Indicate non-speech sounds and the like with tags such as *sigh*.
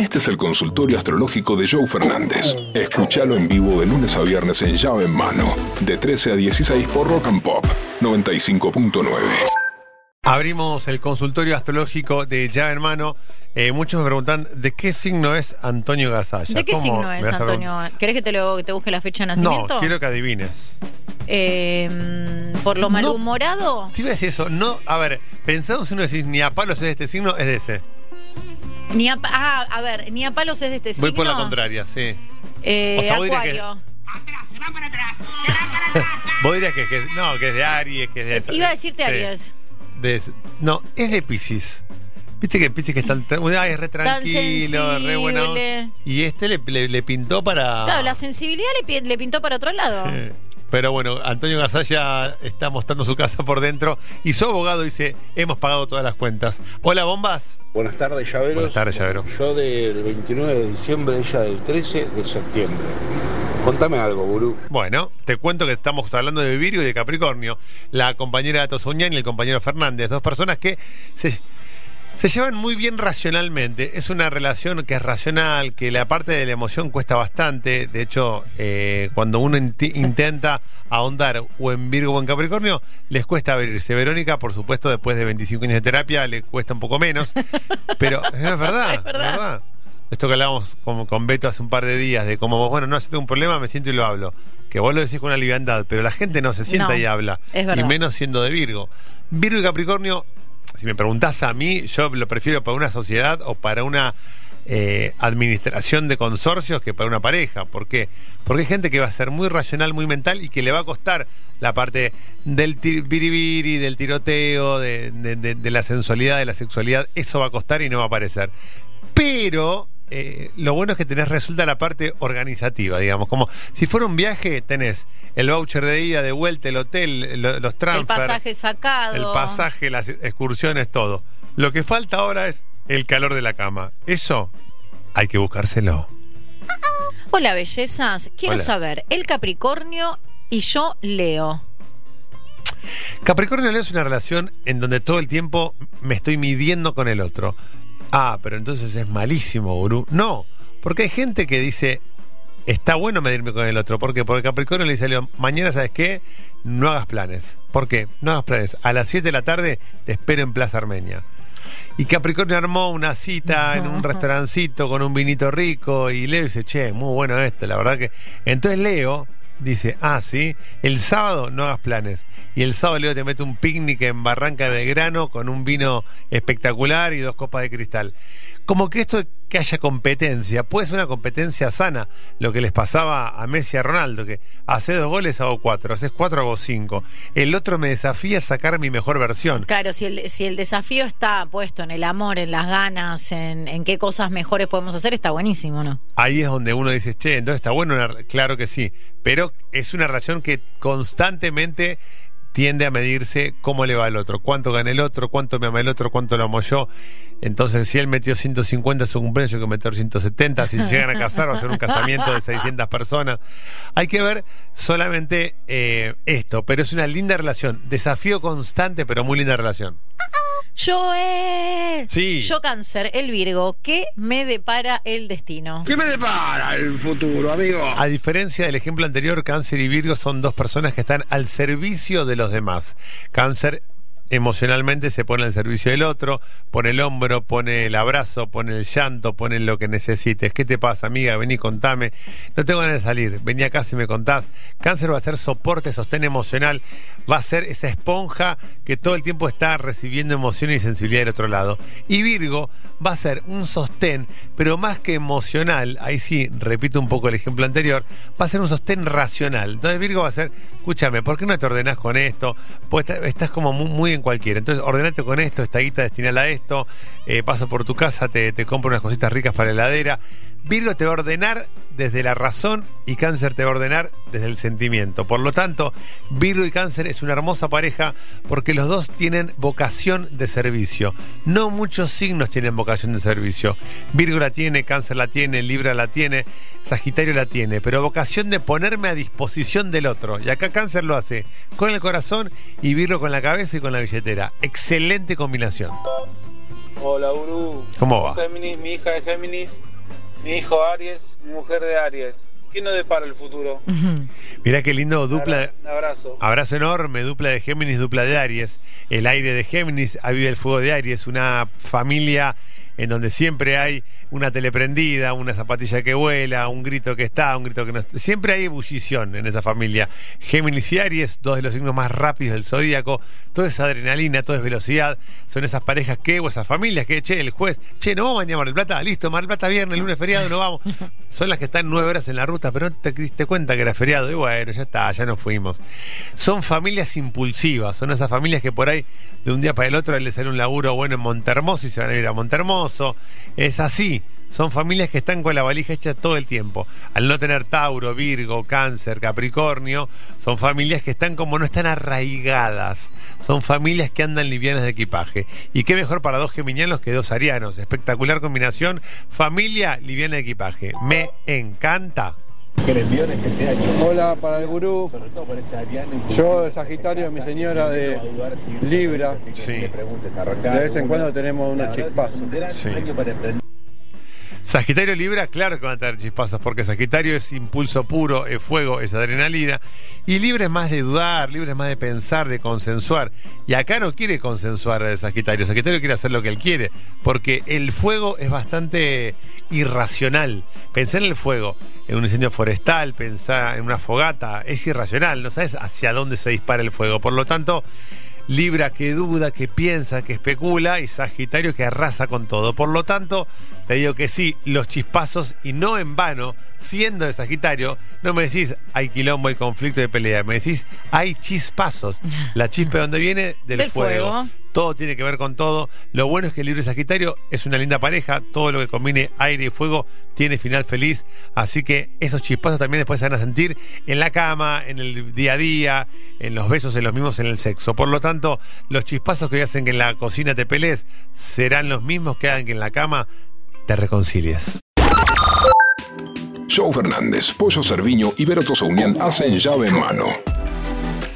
Este es el consultorio astrológico de Joe Fernández. Escúchalo en vivo de lunes a viernes en llave en mano, de 13 a 16 por Rock and Pop 95.9. Abrimos el consultorio astrológico de llave en mano. Eh, muchos me preguntan de qué signo es Antonio Gasalla. ¿De qué ¿Cómo signo es, Antonio? ¿Querés que te, lo, que te busque la fecha de nacimiento? No, quiero que adivines. Eh, ¿Por lo No. malhumorado? Si iba a decir eso, no, a ver, pensamos si uno decís ni a palos es de este signo, es de ese. Ni a, ah, a ver, ni a palos es de este Voy signo. por la contraria, sí. Eh, O sea, vos dirías que- Acuario. Vos dirías que, que- no, que es de Aries, que es de Iba a decirte sí. Aries. De- no, es de Pisces. Viste que Pisces que están, ay, es re tranquilo, re sensible. Y este le, le- le pintó para. Claro, la sensibilidad le, le pintó para otro lado. Pero bueno, Antonio Gasalla está mostrando su casa por dentro y su abogado dice, hemos pagado todas las cuentas. Hola, bombas. Buenas tardes, Llaveros. Buenas tardes, Llavero. Yo del 29 de diciembre, ella del 13 de septiembre. Contame algo, gurú. Bueno, te cuento que estamos hablando de Virgo y de Capricornio. La compañera Tosuñán y el compañero Fernández, dos personas que se, se llevan muy bien racionalmente. Es una relación que es racional, que la parte de la emoción cuesta bastante. De hecho, eh, cuando uno intenta ahondar o en Virgo o en Capricornio, les cuesta abrirse. Verónica, por supuesto, después de 25 años de terapia, le cuesta un poco menos. Pero *laughs* es verdad, Es verdad. Esto que hablábamos con, con Beto hace un par de días, de como, bueno, no, yo tengo un problema, me siento y lo hablo. Que vos lo decís con una liviandad, pero la gente no se sienta No, y habla. es verdad. Y menos siendo de Virgo. Virgo y Capricornio, si me preguntás a mí, yo lo prefiero para una sociedad o para una eh, administración de consorcios que para una pareja. ¿Por qué? Porque hay gente que va a ser muy racional, muy mental y que le va a costar la parte del biribiri, del tiroteo, de la sensualidad, de la sexualidad. Eso va a costar y no va a aparecer. Pero eh, lo bueno es que tenés, resulta la parte organizativa, digamos. Como si fuera un viaje, tenés el voucher de ida, de vuelta, el hotel, lo- los transfer, el pasaje sacado. el pasaje, las excursiones, todo. Lo que falta ahora es el calor de la cama. Eso hay que buscárselo. Hola, bellezas. Quiero Hola. saber, el Capricornio y yo Leo. Capricornio Leo es una relación en donde todo el tiempo me estoy midiendo con el otro. Ah, pero entonces es malísimo, gurú. No, porque hay gente que dice, está bueno medirme con el otro. ¿Por qué? Porque Capricornio le dice a Leo, mañana, ¿sabes qué? No hagas planes. ¿Por qué? No hagas planes. A las 7 de la tarde te espero en Plaza Armenia. Y Capricornio armó una cita en un restaurancito con un vinito rico y Leo dice, che, muy bueno esto, la verdad que... Entonces Leo dice, ah, sí, el sábado no hagas planes. Y el sábado Leo te mete un picnic en Barranca de Belgrano con un vino espectacular y dos copas de cristal. Como que esto que haya competencia, puede ser una competencia sana, lo que les pasaba a Messi y a Ronaldo, que hace dos goles hago cuatro, haces cuatro hago cinco. El otro me desafía a sacar mi mejor versión. Claro, si el, si el desafío está puesto en el amor, en las ganas, en, en qué cosas mejores podemos hacer, está buenísimo, ¿no? Ahí es donde uno dice, che, entonces está bueno, una- claro que sí, pero es una relación que constantemente tiende a medirse cómo le va al otro, cuánto gana el otro, cuánto me ama el otro, cuánto lo amo yo. Entonces, si él metió 150 en su cumpleaños, yo que meter 170. Si llegan a casar, va a ser un casamiento de 600 personas. Hay que ver solamente eh, esto, pero es una linda relación. Desafío constante, pero muy linda relación. Yo, eh, Sí. yo cáncer, el Virgo, ¿qué me depara el destino? ¿Qué me depara el futuro, amigo? A diferencia del ejemplo anterior, Cáncer y Virgo son dos personas que están al servicio de los demás. Cáncer emocionalmente se pone al servicio del otro, pone el hombro, pone el abrazo, pone el llanto, pone lo que necesites. ¿Qué te pasa, amiga? Vení, contame. No tengo ganas de salir. Vení acá si me contás. Cáncer va a ser soporte, sostén emocional. Va a ser esa esponja que todo el tiempo está recibiendo emoción y sensibilidad del otro lado. Y Virgo va a ser un sostén, pero más que emocional, ahí sí, repito un poco el ejemplo anterior, va a ser un sostén racional. Entonces Virgo va a ser, escúchame, ¿por qué no te ordenás con esto? Pues está- estás como muy, muy cualquiera. Entonces ordenate con esto, esta guita destinala a esto, eh, paso por tu casa, te, te compro unas cositas ricas para la heladera. Virgo te va a ordenar desde la razón y Cáncer te va a ordenar desde el sentimiento. Por lo tanto, Virgo y Cáncer es una hermosa pareja porque los dos tienen vocación de servicio. No muchos signos tienen vocación de servicio. Virgo la tiene, Cáncer la tiene, Libra la tiene, Sagitario la tiene, pero vocación de ponerme a disposición del otro. Y acá Cáncer lo hace con el corazón y Virgo con la cabeza y con la billetera. Excelente combinación. Hola, Uru. ¿Cómo va? Géminis, mi hija de Géminis, mi hijo Aries, mi mujer de Aries. ¿Qué nos depara el futuro? Mirá qué lindo dupla. Un abrazo. Abrazo enorme, dupla de Géminis, dupla de Aries. El aire de Géminis, aviva el fuego de Aries, una familia en donde siempre hay una teleprendida, una zapatilla que vuela, un grito que está, un grito que no está. Siempre hay ebullición en esa familia. Géminis y Aries, dos de los signos más rápidos del zodíaco, toda esa adrenalina, toda esa velocidad, son esas parejas que, o esas familias que, che, el juez, che, no vamos mañana a Mar del Plata, listo, Mar del Plata viernes, lunes feriado, no vamos. *laughs* Son las que están nueve horas en la ruta, pero no te diste cuenta que era feriado, y bueno, ya está, ya nos fuimos. Son familias impulsivas, son esas familias que por ahí de un día para el otro les sale un laburo bueno en Montermoso y se van a ir a Montermoso. Es así. Son familias que están con la valija hecha todo el tiempo. Al no tener Tauro, Virgo, Cáncer, Capricornio, son familias que están como no están arraigadas. Son familias que andan livianas de equipaje. Y qué mejor para dos geminianos que dos arianos. Espectacular combinación. Familia, liviana de equipaje. Me encanta. Hola para el gurú. Yo de Sagitario, mi señora de Libra. Sí. De vez en cuando tenemos unos chispazos. Sí. Sagitario Libra, claro que van a tener chispazos, porque Sagitario es impulso puro, es fuego, es adrenalina. Y Libra es más de dudar, Libra es más de pensar, de consensuar. Y acá no quiere consensuar el Sagitario. Sagitario quiere hacer lo que él quiere, porque el fuego es bastante irracional. Pensar en el fuego, en un incendio forestal, pensar en una fogata, es irracional. No sabes hacia dónde se dispara el fuego. Por lo tanto. Libra que duda, que piensa, que especula y Sagitario que arrasa con todo. Por lo tanto, te digo que sí, los chispazos y no en vano, siendo de Sagitario, no me decís hay quilombo, hay conflicto de pelea, me decís hay chispazos. La chispa de donde viene del, Del fuego. fuego. Todo tiene que ver con todo. Lo bueno es que el Libra y Sagitario es una linda pareja. Todo lo que combine aire y fuego tiene final feliz. Así que esos chispazos también después se van a sentir en la cama, en el día a día, en los besos, en los mismos, en el sexo. Por lo tanto, los chispazos que hacen que en la cocina te pelees serán los mismos que hagan que en la cama te reconcilies. Joe Fernández, Pollo Cerviño y Vero Unión hacen llave en mano.